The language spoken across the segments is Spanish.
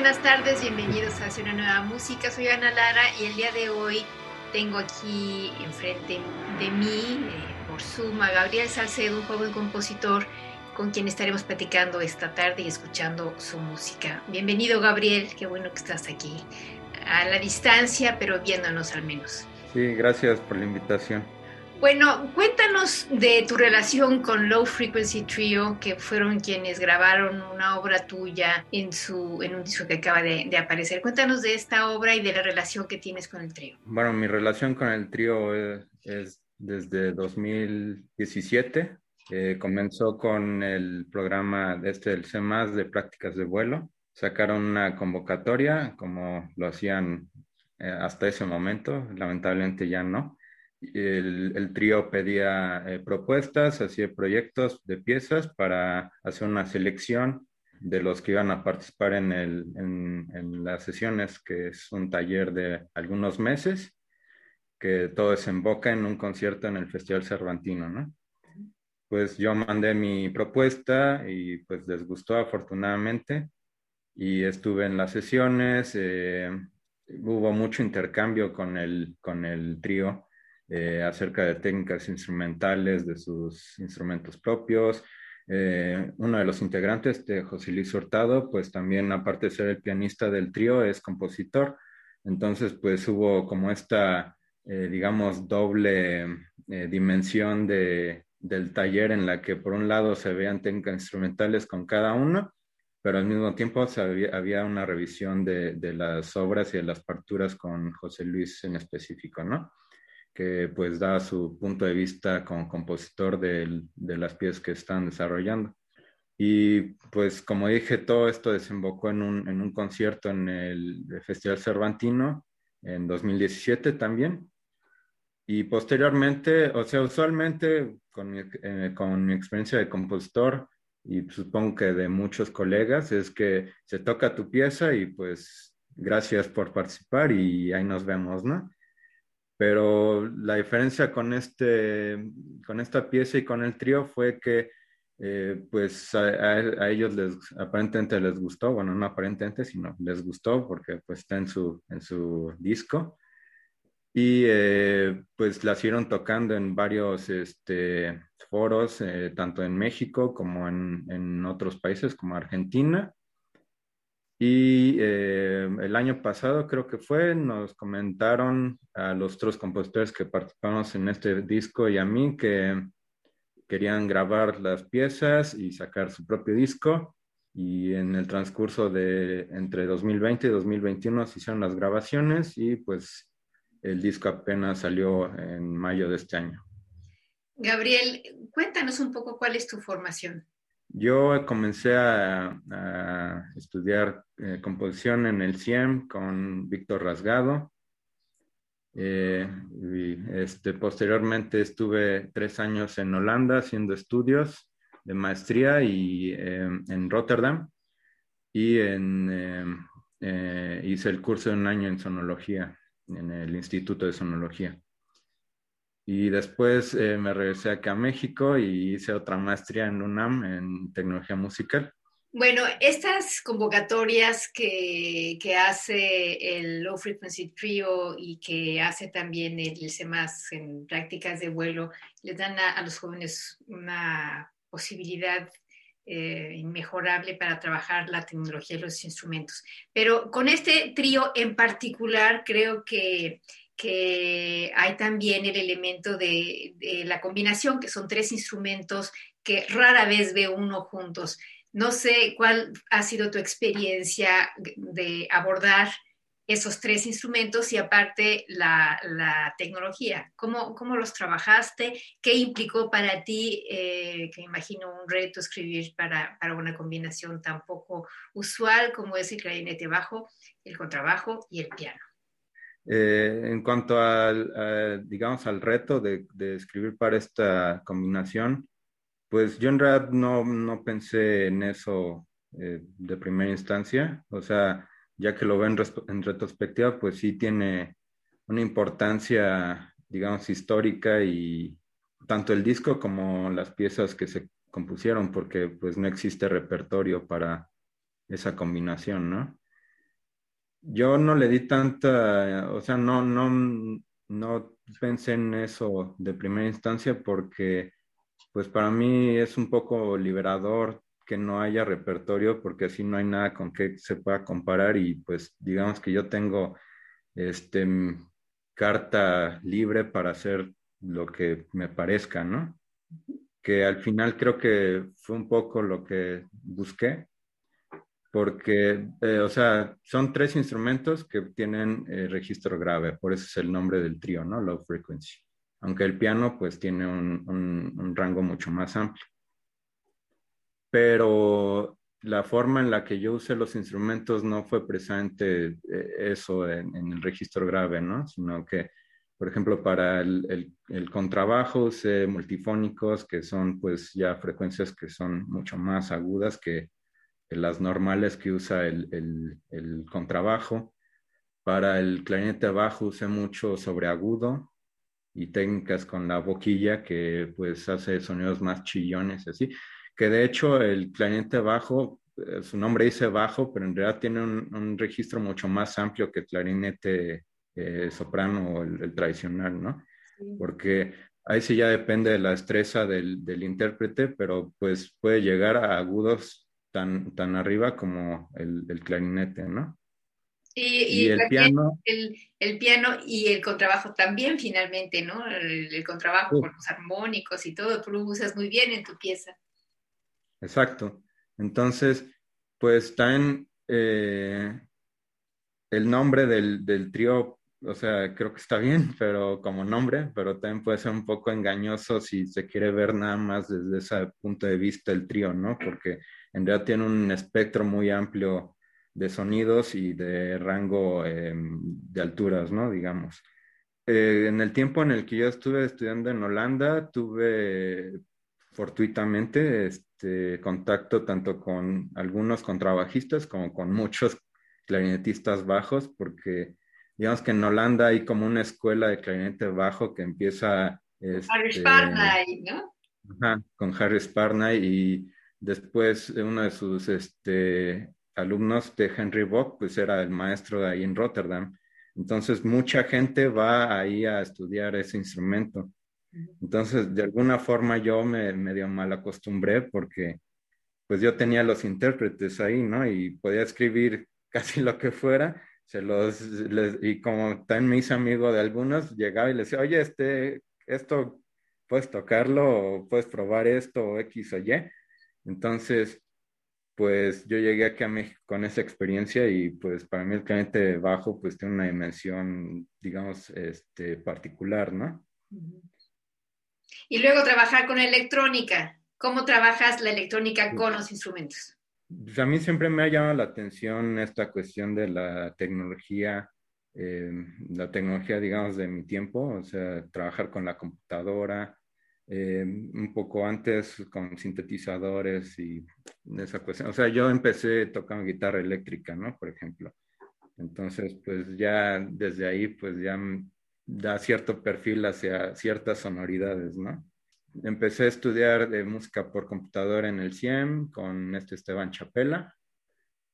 buenas tardes, bienvenidos a Hacia una nueva música. Soy Ana Lara y el día de hoy tengo aquí enfrente de mí, eh, por Zoom, a Gabriel Salcedo, un joven compositor con quien estaremos platicando esta tarde y escuchando su música. Bienvenido, Gabriel, qué bueno que estás aquí, a la distancia, pero viéndonos al menos. Sí, gracias por la invitación. Bueno, cuéntanos de tu relación con Low Frequency Trio, que fueron quienes grabaron una obra tuya en, su, en un disco que acaba de, aparecer. Cuéntanos de esta obra y de la relación que tienes con el trío. Bueno, mi relación con el trío es, desde 2017. Eh, comenzó con el programa de este del C+, de prácticas de vuelo. Sacaron una convocatoria, como lo hacían eh, hasta ese momento, lamentablemente ya no el, trío pedía eh, propuestas, hacía proyectos de piezas para hacer una selección de los que iban a participar en, el, en, las sesiones, que es un taller de algunos meses, que todo desemboca en un concierto en el Festival Cervantino, ¿no? Pues yo mandé mi propuesta y pues les gustó afortunadamente y estuve en las sesiones, eh, hubo mucho intercambio con el, con el trío eh, acerca de técnicas instrumentales, de sus instrumentos propios. Eh, uno de los integrantes, de José Luis Hurtado, pues también aparte de ser el pianista del trío, es compositor. Entonces, pues hubo como esta, eh, digamos, doble dimensión de, del taller en la que por un lado se veían técnicas instrumentales con cada uno, pero al mismo tiempo había, una revisión de, de, las obras y de las partituras con José Luis en específico, ¿no? Que pues da su punto de vista como compositor de, las piezas que están desarrollando. Y pues como dije, todo esto desembocó en un, concierto en el Festival Cervantino en 2017 también. Y posteriormente, o sea, usualmente con mi, eh, con mi experiencia de compositor y supongo que de muchos colegas, es que se toca tu pieza y pues gracias por participar y ahí nos vemos, ¿no? Pero la diferencia con, este, con esta pieza y con el trío fue que eh, pues a, ellos les aparentemente les gustó, bueno, no aparentemente, sino les gustó porque pues está en su, en su disco. Y eh, pues la siguieron tocando en varios este, foros, eh, tanto en México como en, en, otros países como Argentina. Y eh, el año pasado creo que fue, nos comentaron a los otros compositores que participamos en este disco y a mí que querían grabar las piezas y sacar su propio disco. Y en el transcurso de entre 2020 y 2021 se hicieron las grabaciones y pues el disco apenas salió en mayo de este año. Gabriel, cuéntanos un poco cuál es tu formación. Yo comencé a, estudiar eh, composición en el CIEM con Víctor Rasgado. Eh, este, posteriormente estuve tres años en Holanda haciendo estudios de maestría y em, en Rotterdam y en, eh, hice el curso de un año en sonología en el Instituto de Sonología. Y después eh, me regresé acá a México y hice otra maestría en UNAM en tecnología musical. Bueno, estas convocatorias que, que, hace el Low Frequency Trio y que hace también el CEMAS en prácticas de vuelo, les dan a, los jóvenes una posibilidad eh, inmejorable para trabajar la tecnología de los instrumentos. Pero con este trío en particular, creo que, que hay también el elemento de, la combinación, que son tres instrumentos que rara vez ve uno juntos. No sé cuál ha sido tu experiencia de abordar esos tres instrumentos y aparte la, la tecnología. ¿Cómo, ¿Cómo, los trabajaste? ¿Qué implicó para ti, eh, que imagino un reto escribir para, para, una combinación tan poco usual como es el clarinete bajo, el contrabajo y el piano? Eh, en cuanto al, digamos, al reto de, de, escribir para esta combinación, pues yo en realidad no, no pensé en eso eh, de primera instancia. O sea, ya que lo ven en retrospectiva, pues sí tiene una importancia, digamos, histórica y tanto el disco como las piezas que se compusieron, porque pues no existe repertorio para esa combinación, ¿no? Yo no le di tanta, o sea, no, no, no pensé en eso de primera instancia porque pues para mí es un poco liberador que no haya repertorio porque así no hay nada con que se pueda comparar y pues digamos que yo tengo este carta libre para hacer lo que me parezca, ¿no? Que al final creo que fue un poco lo que busqué, porque, eh, o sea, son tres instrumentos que tienen eh, registro grave, por eso es el nombre del trío, ¿no? Low frequency. Aunque el piano pues tiene un, un, un rango mucho más amplio pero la forma en la que yo usé los instrumentos no fue precisamente eh, eso en, en el registro grave, ¿no? Sino que, por ejemplo, para el, el, el, contrabajo usé multifónicos, que son pues ya frecuencias que son mucho más agudas que las normales que usa el, el, contrabajo. Para el clarinete bajo usé mucho sobreagudo y técnicas con la boquilla que pues hace sonidos más chillones, así que de hecho el clarinete bajo, eh, su nombre dice bajo, pero en realidad tiene un, un registro mucho más amplio que el clarinete eh, soprano o el, el, tradicional, ¿no? Sí. Porque ahí sí ya depende de la destreza del, del, intérprete, pero pues puede llegar a agudos tan, tan arriba como el, el clarinete, ¿no? Y, y, y el, piano. El, el, piano y el contrabajo también, finalmente, ¿no? El, contrabajo con los armónicos y todo, tú lo usas muy bien en tu pieza. Exacto. Entonces, pues también eh, el nombre del, del, trío, o sea, creo que está bien, pero como nombre, pero también puede ser un poco engañoso si se quiere ver nada más desde ese punto de vista el trío, ¿no? Porque en realidad tiene un espectro muy amplio de sonidos y de rango eh, de alturas, ¿no? Digamos. Eh, en el tiempo en el que yo estuve estudiando en Holanda, tuve fortuitamente este, contacto tanto con algunos contrabajistas como con muchos clarinetistas bajos, porque digamos que en Holanda hay como una escuela de clarinete bajo que empieza... Este, Harry Sparnay, ¿no? Ajá, con Harry Sparnay y después uno de sus este, alumnos de Henry Bock, pues era el maestro de ahí en Rotterdam. Entonces mucha gente va ahí a estudiar ese instrumento. Entonces, de alguna forma yo me medio mal acostumbré porque pues yo tenía los intérpretes ahí, ¿no? Y podía escribir casi lo que fuera, se los, les, y como también me hice amigo de algunos, llegaba y les decía, oye, este, esto, puedes tocarlo, o puedes probar esto, o X o Y. Entonces, pues yo llegué aquí a México con esa experiencia y pues para mí el cliente bajo pues tiene una dimensión, digamos, este, particular, ¿no? Y luego trabajar con electrónica. ¿Cómo trabajas la electrónica con los instrumentos? Pues a mí siempre me ha llamado la atención esta cuestión de la tecnología, eh, la tecnología, digamos, de mi tiempo, o sea, trabajar con la computadora, eh, un poco antes con sintetizadores y esa cuestión. O sea, yo empecé tocando guitarra eléctrica, ¿no? Por ejemplo. Entonces, pues ya desde ahí, pues ya da cierto perfil hacia ciertas sonoridades, ¿no? Empecé a estudiar de música por computadora en el CIEM con este Esteban Chapela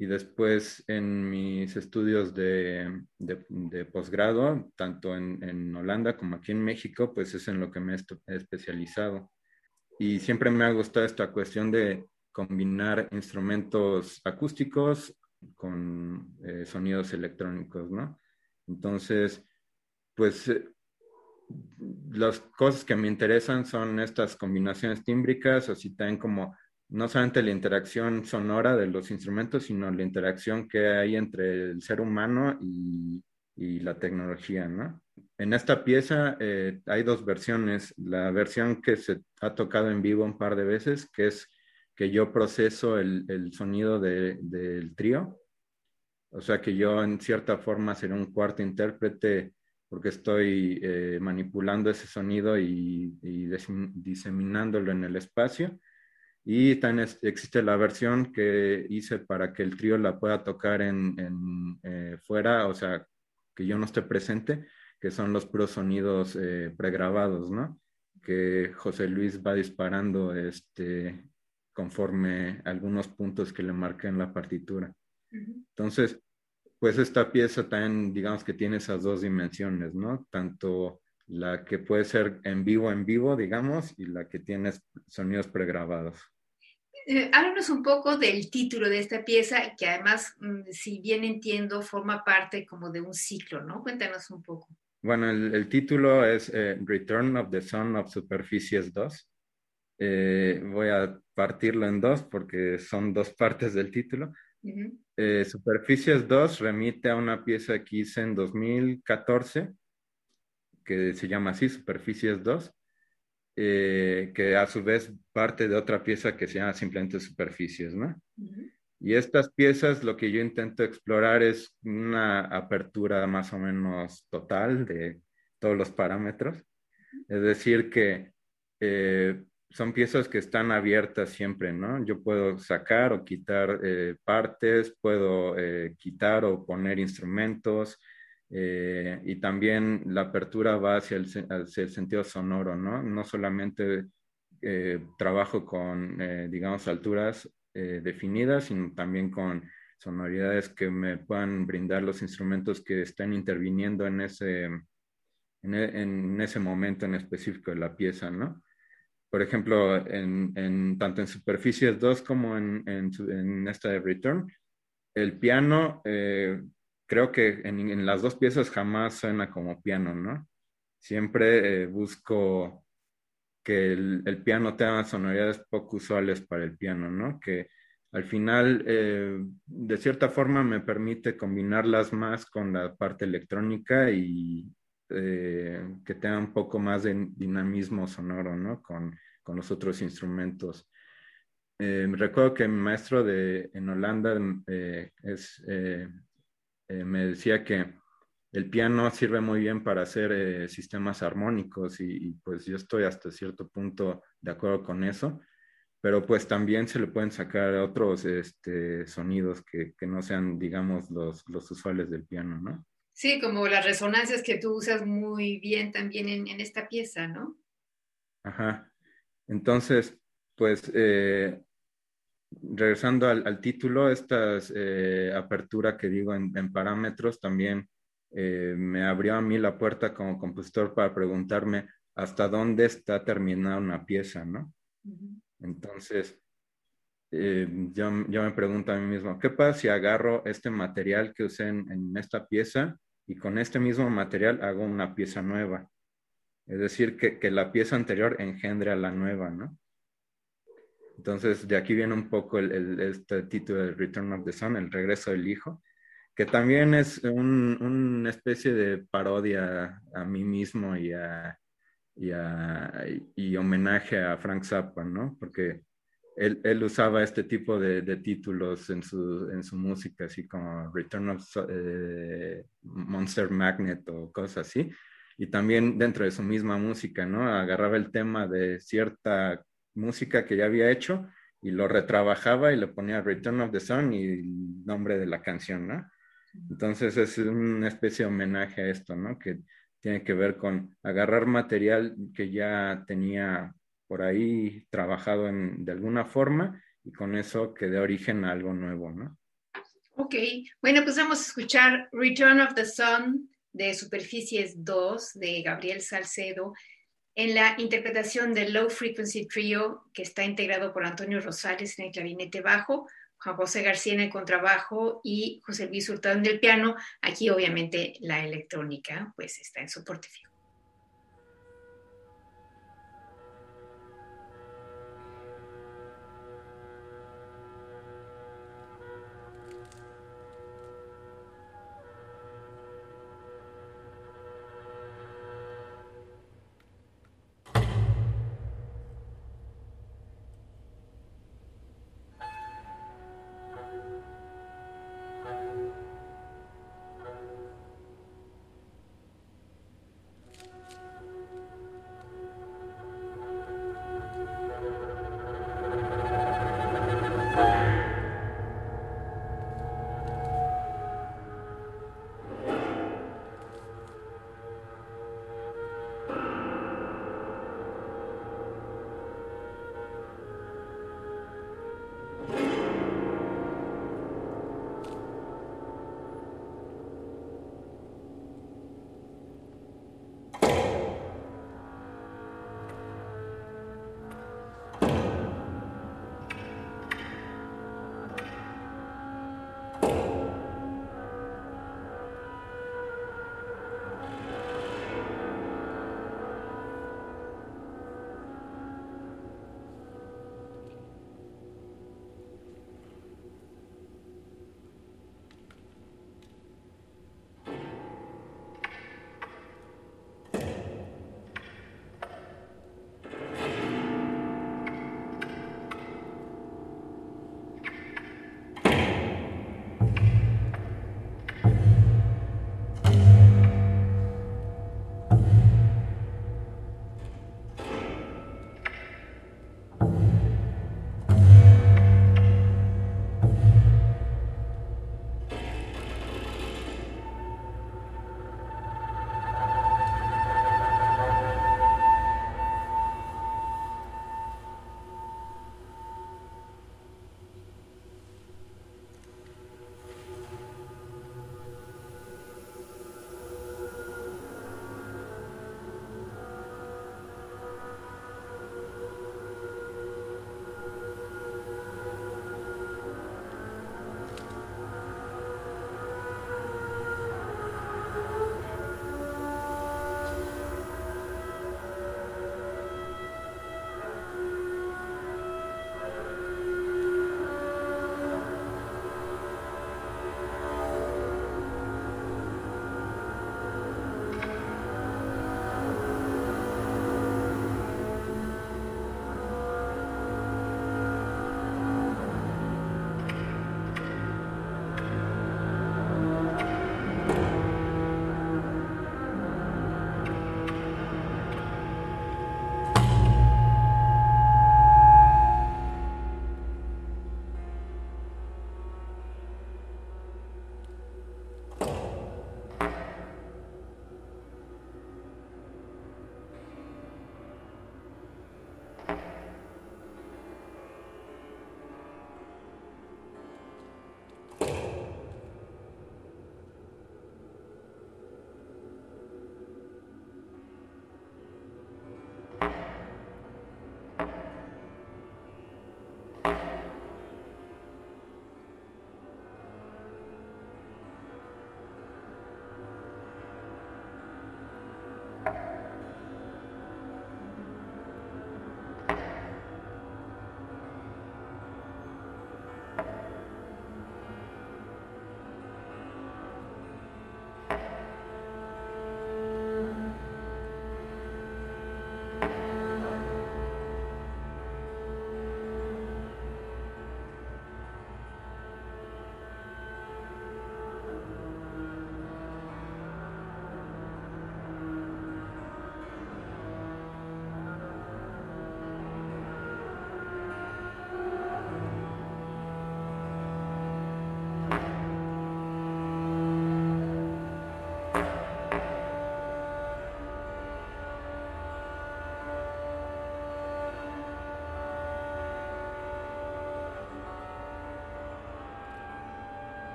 y después en mis estudios de, de, de posgrado, tanto en, en, Holanda como aquí en México, pues es en lo que me he especializado. Y siempre me ha gustado esta cuestión de combinar instrumentos acústicos con eh, sonidos electrónicos, ¿no? Entonces, pues eh, las cosas que me interesan son estas combinaciones tímbricas, así también como no solamente la interacción sonora de los instrumentos, sino la interacción que hay entre el ser humano y, la tecnología, ¿no? En esta pieza eh, hay dos versiones. La versión que se ha tocado en vivo un par de veces, que es que yo proceso el, sonido del trío. O sea que yo en cierta forma seré un cuarto intérprete porque estoy eh, manipulando ese sonido y, diseminándolo en el espacio. Y también existe la versión que hice para que el trío la pueda tocar en, eh, fuera, o sea, que yo no esté presente, que son los puros sonidos eh, pregrabados, ¿no? Que José Luis va disparando este, conforme algunos puntos que le marqué en la partitura. Entonces, pues esta pieza también, digamos que tiene esas dos dimensiones, ¿no? Tanto la que puede ser en vivo, en vivo, digamos, y la que tiene sonidos pregrabados. Eh, háblanos un poco del título de esta pieza, que además, mm, si bien entiendo, forma parte como de un ciclo, ¿no? Cuéntanos un poco. Bueno, el, título es eh, Return of the Sun of Superficies 2. Eh, voy a partirlo en dos porque son dos partes del título. Eh, Superficies 2 remite a una pieza que hice en 2014, que se llama así, Superficies 2, eh, que a su vez parte de otra pieza que se llama simplemente Superficies, ¿no? Y estas piezas lo que yo intento explorar es una apertura más o menos total de todos los parámetros. Es decir, que eh, son piezas que están abiertas siempre, ¿no? Yo puedo sacar o quitar eh, partes, puedo eh, quitar o poner instrumentos eh, y también la apertura va hacia el, hacia el sentido sonoro, ¿no? No solamente trabajo con, digamos, alturas definidas, sino también con sonoridades que me puedan brindar los instrumentos que estén interviniendo en ese, en, en ese momento en específico de la pieza, ¿no? por ejemplo, en, tanto en Superficies 2 como en, en, esta de Return, el piano, eh, creo que en, las dos piezas jamás suena como piano, ¿no? Siempre eh, busco que el, piano tenga sonoridades poco usuales para el piano, ¿no? Que al final, eh, de cierta forma, me permite combinarlas más con la parte electrónica y, eh, que tenga un poco más de dinamismo sonoro, ¿no? Con, con los otros instrumentos. Eh, recuerdo que mi maestro de, en Holanda eh, me decía que el piano sirve muy bien para hacer sistemas armónicos y, pues yo estoy hasta cierto punto de acuerdo con eso, pero pues también se le pueden sacar otros este, sonidos que, que, no sean, digamos, los, los usuales del piano, ¿no? Sí, como las resonancias que tú usas muy bien también en, esta pieza, ¿no? Ajá. Entonces, pues, eh, regresando al, título, esta eh, apertura que digo en, parámetros también eh, me abrió a mí la puerta como compositor para preguntarme hasta dónde está terminada una pieza, ¿no? Entonces, yo, me pregunto a mí mismo, ¿qué pasa si agarro este material que usé en esta pieza y con este mismo material hago una pieza nueva. Es decir, que, la pieza anterior engendre a la nueva, ¿no? Entonces, de aquí viene un poco el, este título de Return of the Sun, el regreso del hijo, que también es una especie de parodia a mí mismo y, y, homenaje a Frank Zappa, ¿no? Porque él, usaba este tipo de, títulos en su, en su, música, así como Return of eh, Monster Magnet o cosas así. Y también dentro de su misma música, ¿no? Agarraba el tema de cierta música que ya había hecho y lo retrabajaba y le ponía Return of the Sun y el nombre de la canción, ¿no? Entonces es una especie de homenaje a esto, ¿no? Que tiene que ver con agarrar material que ya tenía por ahí trabajado en, de alguna forma y con eso que dé origen a algo nuevo, ¿no? Ok, bueno, pues vamos a escuchar Return of the Sun de Superficies 2 de Gabriel Salcedo. En la interpretación del Low Frequency Trio, que está integrado por Antonio Rosales en el clarinete bajo, Juan José García en el contrabajo y José Luis Hurtado en el piano. Aquí obviamente la electrónica pues está en soporte fijo.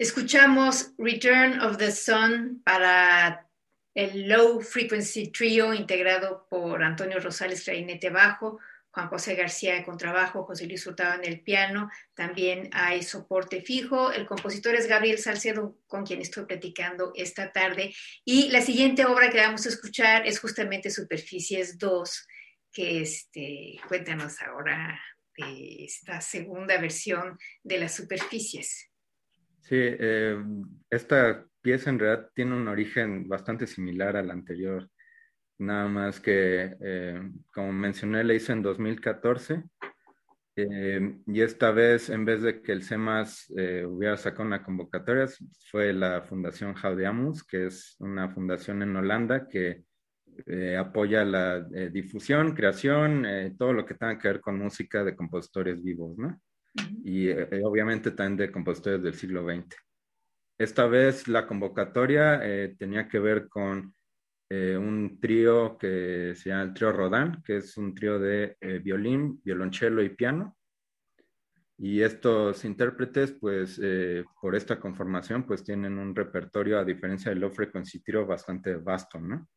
Escuchamos Return of the Sun para el Low Frequency Trio integrado por Antonio Rosales, clarinete bajo, Juan José García de contrabajo, José Luis Hurtado en el piano, también hay soporte fijo. El compositor es Gabriel Salcedo, con quien estoy platicando esta tarde. Y la siguiente obra que vamos a escuchar es justamente Superficies 2, que este, cuéntanos ahora de esta segunda versión de las superficies. Sí, eh, esta pieza en realidad tiene un origen bastante similar al anterior, nada más que, eh, como mencioné, la hice en 2014 eh, y esta vez, en vez de que el CEMAS hubiera sacado una convocatoria, fue la Fundación Jaudiamus, que es una fundación en Holanda que apoya la difusión, creación, todo lo que tenga que ver con música de compositores vivos, ¿no? Y eh, obviamente también de compositores del siglo XX. Esta vez la convocatoria eh, tenía que ver con eh, un trío que se llama el trío Rodán, que es un trío de violín, violonchelo y piano. Y estos intérpretes, pues, por esta conformación, pues tienen un repertorio, a diferencia del Low Frequency Trio, bastante vasto, ¿no?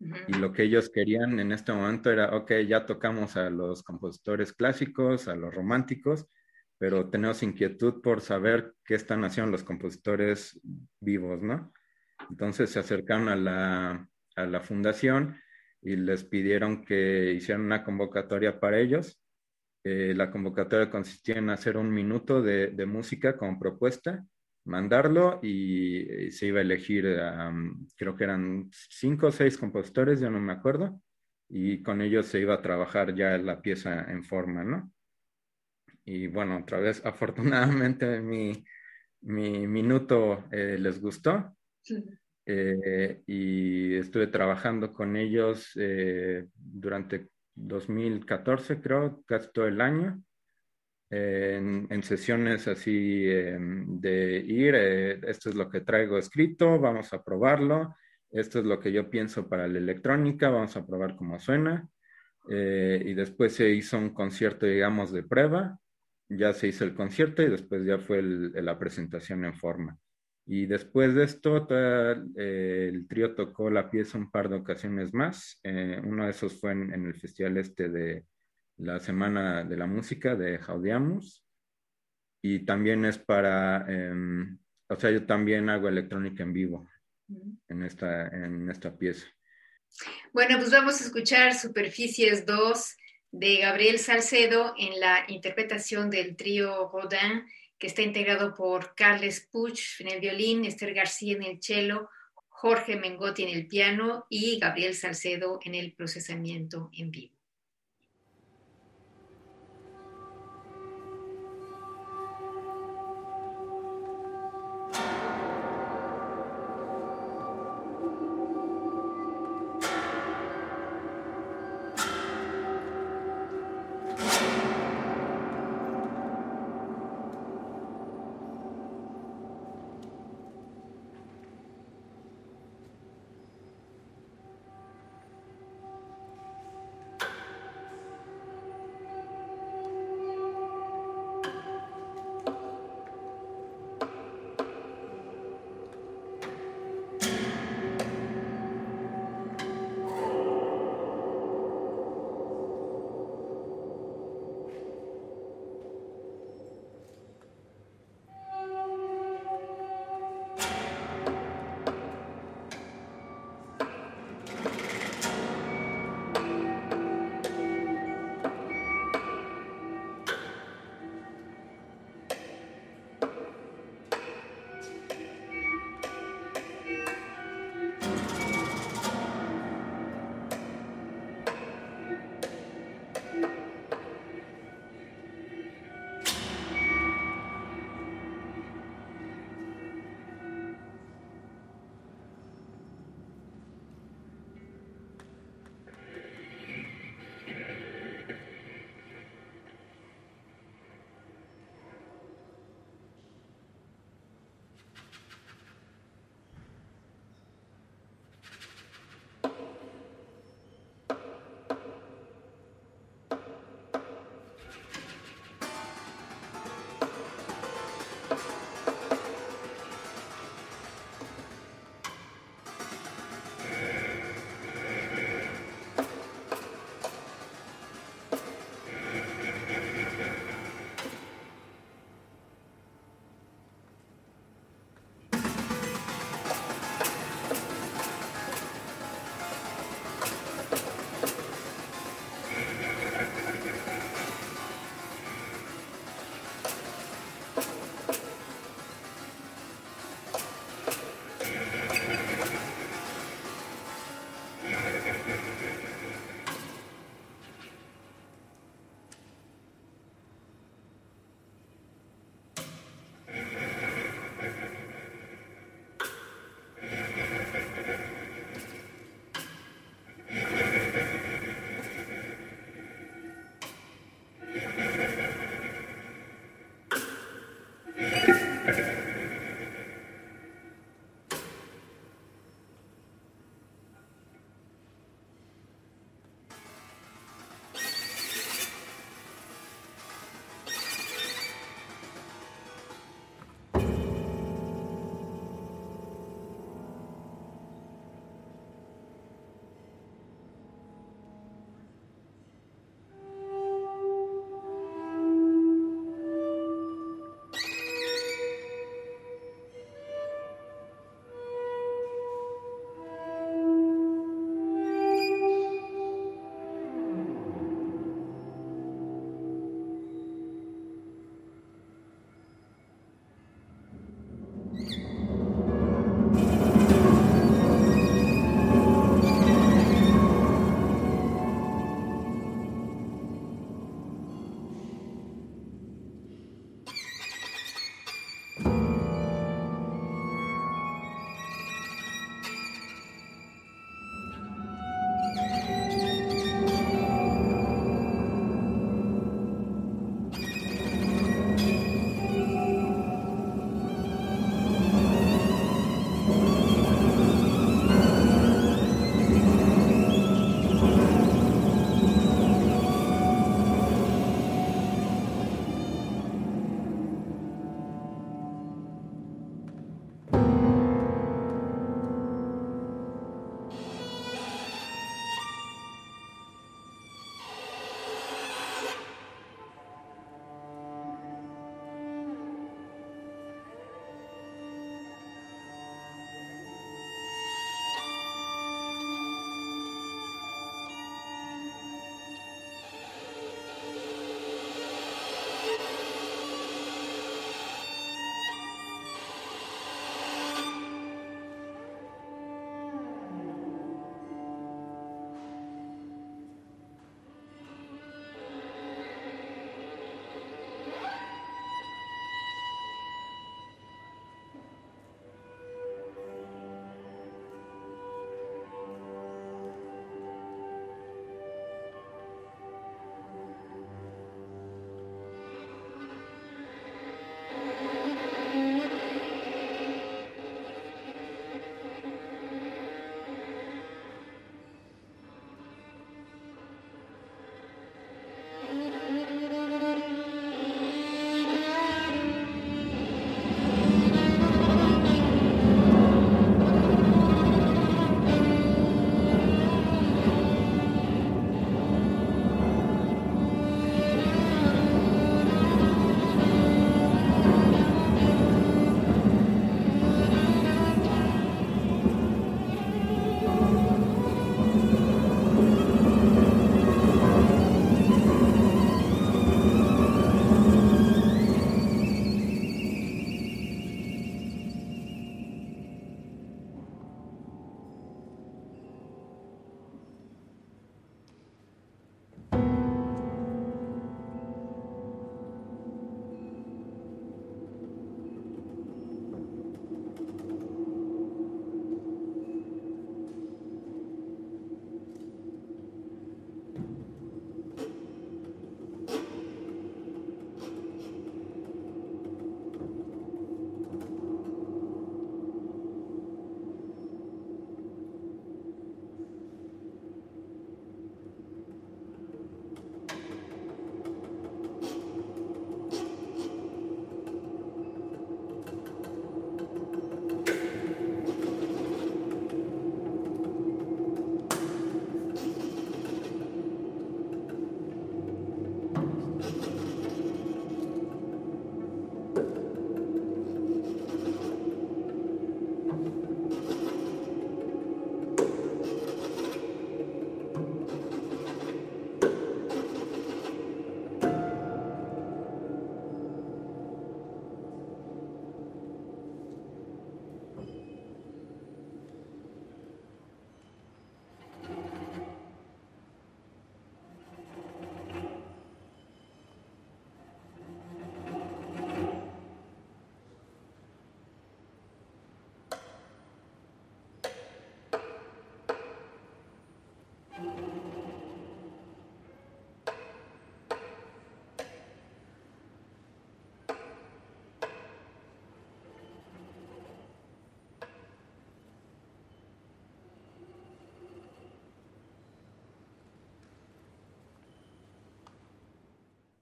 Y lo que ellos querían en este momento era, ok, ya tocamos a los compositores clásicos, a los románticos, pero tenemos inquietud por saber qué están haciendo los compositores vivos, ¿no? Entonces se acercaron a la, a la fundación y les pidieron que hicieran una convocatoria para ellos. Eh, la convocatoria consistía en hacer un minuto de, de música como propuesta mandarlo y eh, se iba a elegir, creo que eran cinco o seis compositores, ya no me acuerdo, y con ellos se iba a trabajar ya la pieza en forma, ¿no? Y bueno, otra vez, afortunadamente mi, mi minuto eh, les gustó. Eh, y estuve trabajando con ellos durante 2014, creo, casi todo el año en, sesiones así em, de ir, eh, esto es lo que traigo escrito, vamos a probarlo, esto es lo que yo pienso para la electrónica, vamos a probar cómo suena. Eh, y después se hizo un concierto, digamos, de prueba, ya se hizo el concierto y después ya fue la presentación en forma. Y después de esto, eh, el trío tocó la pieza un par de ocasiones más. uno de esos fue en el festival este de, la Semana de la Música de Jaudiamus y también es para, em, o sea, yo también hago electrónica en vivo en esta, en esta pieza. Bueno, pues vamos a escuchar Superficies 2 de Gabriel Salcedo en la interpretación del trío Rodin, que está integrado por Carles Puch en el violín, Esther García en el cello, Jorge Mengotti en el piano y Gabriel Salcedo en el procesamiento en vivo.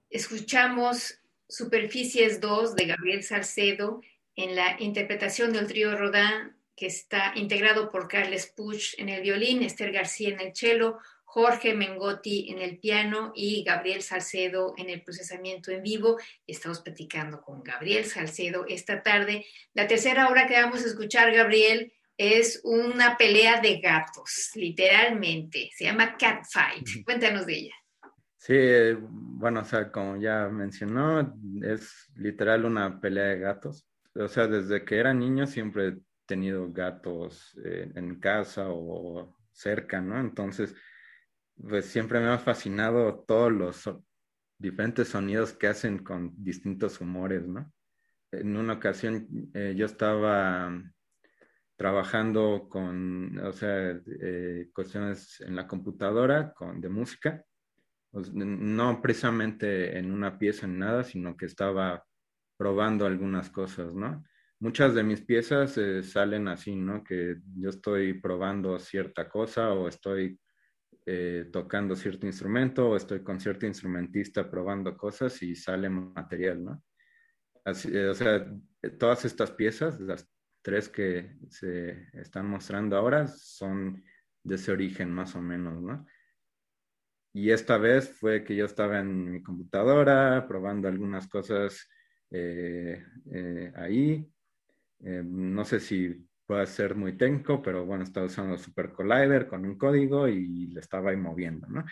Escuchamos Superficies 2 de Gabriel Salcedo en la interpretación del trío Rodin, que está integrado por Carles Puch en el violín, Esther García en el cello, Jorge Mengotti en el piano y Gabriel Salcedo en el procesamiento en vivo. Estamos platicando con Gabriel Salcedo esta tarde. La tercera obra que vamos a escuchar, Gabriel, es una pelea de gatos, literalmente. Se llama Cat Fight. Cuéntanos de ella. Sí, bueno, o sea, como ya mencionó, es literal una pelea de gatos. O sea, desde que era niño siempre he tenido gatos eh, en casa o cerca, ¿no? Entonces, pues siempre me ha fascinado todos los diferentes sonidos que hacen con distintos humores, ¿no? En una ocasión eh, yo estaba trabajando con, o sea, eh, cuestiones en la computadora con, de música, no precisamente en una pieza ni nada, sino que estaba probando algunas cosas, ¿no? Muchas de mis piezas eh, salen así, ¿no? Que yo estoy probando cierta cosa o estoy eh, tocando cierto instrumento o estoy con cierto instrumentista probando cosas y sale material, ¿no? Así, eh, o sea, todas estas piezas, las tres que se están mostrando ahora, son de ese origen más o menos, ¿no? Y esta vez fue que yo estaba en mi computadora probando algunas cosas eh, ahí. no sé si puede ser muy técnico, pero bueno, estaba usando Super Collider con un código y le estaba ahí moviendo, ¿no?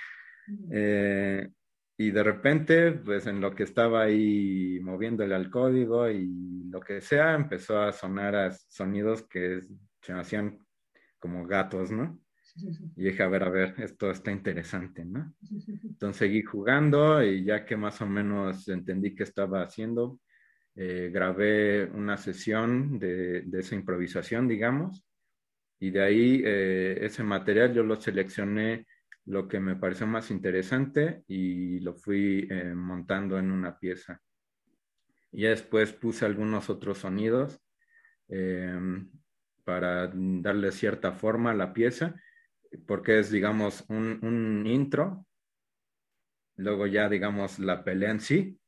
Eh, y de repente, pues en lo que estaba ahí moviéndole al código y lo que sea, empezó a sonar a sonidos que se hacían como gatos, ¿no? Y dije, a ver, a ver, esto está interesante, ¿no? Entonces seguí jugando y ya que más o menos entendí qué estaba haciendo, eh, grabé una sesión de, esa improvisación, digamos, y de ahí eh, ese material yo lo seleccioné lo que me pareció más interesante y lo fui eh, montando en una pieza. Y después puse algunos otros sonidos para darle cierta forma a la pieza, porque es, digamos, un, un intro, luego ya, digamos, la pelea en sí,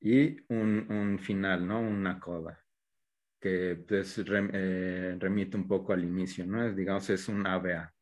y un, final, ¿no? Una coda, que pues eh, remite un poco al inicio, ¿no? Es, digamos, es un ABA.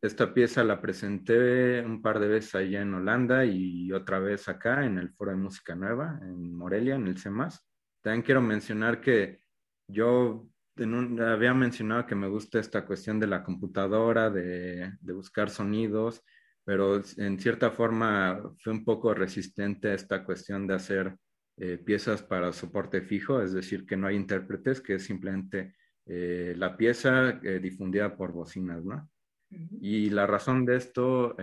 Esta pieza la presenté un par de veces allá en Holanda y otra vez acá en el Foro de Música Nueva, en Morelia, en el CEMAS. También quiero mencionar que yo había mencionado que me gusta esta cuestión de la computadora, de, de buscar sonidos, pero en cierta forma fue un poco resistente a esta cuestión de hacer eh, piezas para soporte fijo, es decir, que no hay intérpretes, que es simplemente eh, la pieza eh, difundida por bocinas, ¿no? Y la razón de esto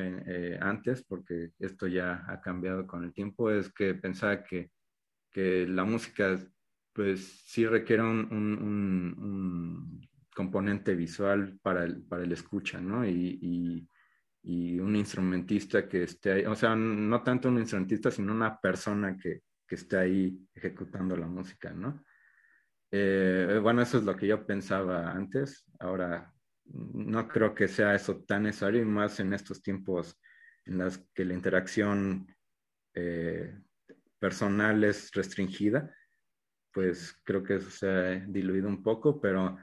antes, porque esto ya ha cambiado con el tiempo, es que pensaba que, que la música pues sí requiere un, componente visual para el, para el escucha, ¿no? Y, y, y, un instrumentista que esté ahí, o sea, no tanto un instrumentista, sino una persona que, que esté ahí ejecutando la música, ¿no? Eh, bueno, eso es lo que yo pensaba antes. Ahora, no creo que sea eso tan necesario y más en estos tiempos en los que la interacción eh, personal es restringida, pues creo que eso se ha diluido un poco, pero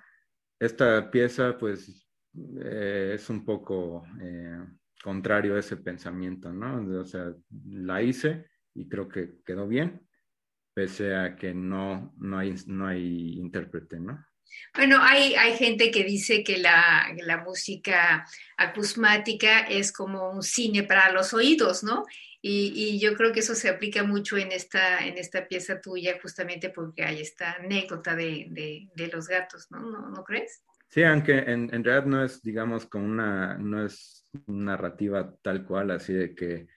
esta pieza pues eh, es un poco contrario a ese pensamiento, ¿no? O sea, la hice y creo que quedó bien, pese a que no, no, hay, no hay intérprete, ¿no? Bueno, hay, hay gente que dice que la, la, música acusmática es como un cine para los oídos, ¿no? Y, y, yo creo que eso se aplica mucho en esta, en esta pieza tuya, justamente porque hay esta anécdota de, de, de los gatos, ¿no? ¿no? ¿no? crees? Sí, aunque en, en, realidad no es, digamos, como una, no es narrativa tal cual, así de que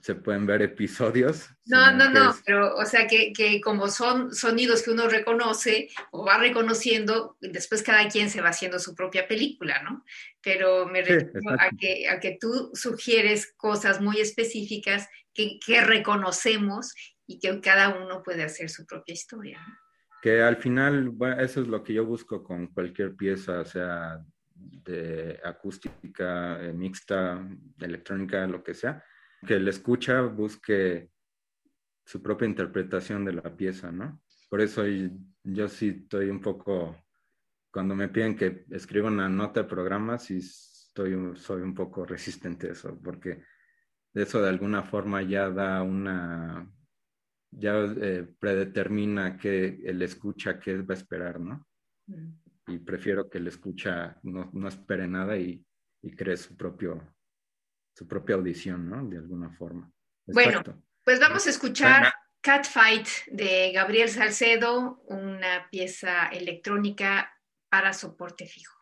se pueden ver episodios. No, no, no, pero o sea que, que, como son sonidos que uno reconoce o va reconociendo, después cada quien se va haciendo su propia película, ¿no? Pero me refiero a, que, a que tú sugieres cosas muy específicas que, que, reconocemos y que cada uno puede hacer su propia historia. ¿no? Que al final, bueno, eso es lo que yo busco con cualquier pieza, sea de acústica, eh, mixta, electrónica, lo que sea que el escucha busque su propia interpretación de la pieza, ¿no? Por eso yo sí estoy un poco, cuando me piden que escriba una nota de programa, sí estoy, soy un poco resistente a eso, porque eso de alguna forma ya da una, ya eh, predetermina que el escucha qué va a esperar, ¿no? Mm. Y prefiero que el escucha no, no espere nada y, y, cree su propio, su propia audición, ¿no? De alguna forma. Bueno, pues vamos a escuchar Catfight de Gabriel Salcedo, una pieza electrónica para soporte fijo.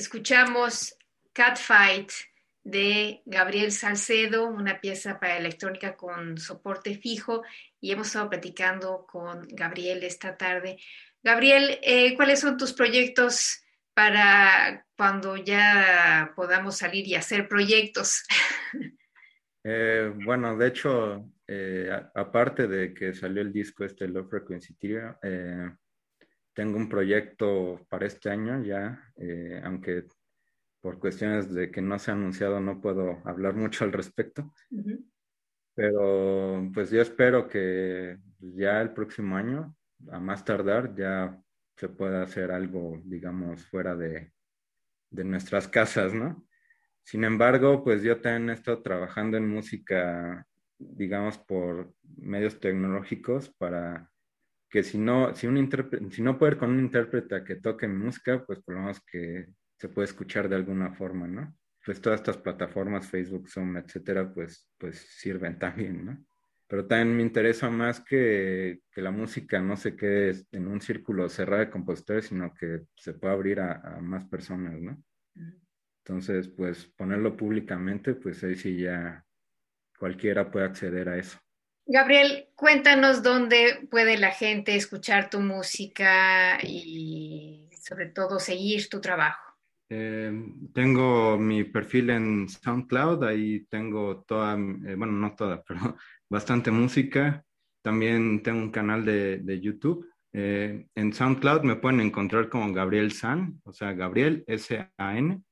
Escuchamos Catfight de Gabriel Salcedo, una pieza para electrónica con soporte fijo, y hemos estado platicando con Gabriel esta tarde. Gabriel, eh, ¿cuáles son tus proyectos para cuando ya podamos salir y hacer proyectos? Eh, bueno, de hecho, eh, aparte de que salió el disco este Love Frequency eh, tengo un proyecto para este año ya, eh, aunque por cuestiones de que no se ha anunciado no puedo hablar mucho al respecto. Pero pues yo espero que ya el próximo año, a más tardar, ya se pueda hacer algo, digamos, fuera de, de nuestras casas, ¿no? Sin embargo, pues yo también he estado trabajando en música, digamos, por medios tecnológicos para que si no, si, un si no puede ir con un intérprete que toque música, pues por lo menos que se puede escuchar de alguna forma, ¿no? Pues todas estas plataformas, Facebook, Zoom, etcétera, pues, pues sirven también, ¿no? Pero también me interesa más que, que la música no se quede en un círculo cerrado de compositores, sino que se pueda abrir a, a más personas, ¿no? Entonces, pues ponerlo públicamente, pues ahí sí ya cualquiera puede acceder a eso. Gabriel, cuéntanos dónde puede la gente escuchar tu música y sobre todo seguir tu trabajo. Eh, tengo mi perfil en SoundCloud, ahí tengo toda, eh, bueno, no toda, pero bastante música. También tengo un canal de, de YouTube. Eh, en SoundCloud me pueden encontrar como Gabriel San, o sea, Gabriel S-A-N.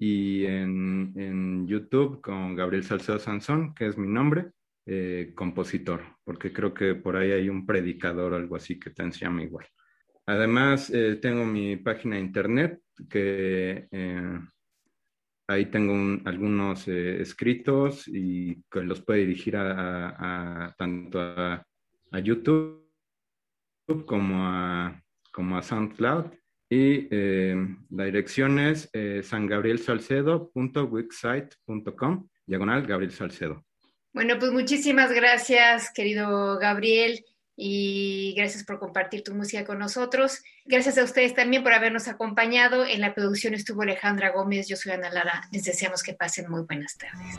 Y en, en, YouTube con Gabriel Salcedo Sansón, que es mi nombre. Eh, compositor, porque creo que por ahí hay un predicador o algo así que te llama igual. Además, eh, tengo mi página internet que eh, ahí tengo algunos escritos y que los puede dirigir a, tanto a, YouTube como a, como a SoundCloud. Y la dirección es sangabrielsalcedo.wixsite.com, diagonal Gabriel Salcedo. Bueno, pues muchísimas gracias, querido Gabriel, y gracias por compartir tu música con nosotros. Gracias a ustedes también por habernos acompañado. En la producción estuvo Alejandra Gómez, yo soy Ana Lara. Les deseamos que pasen muy buenas tardes.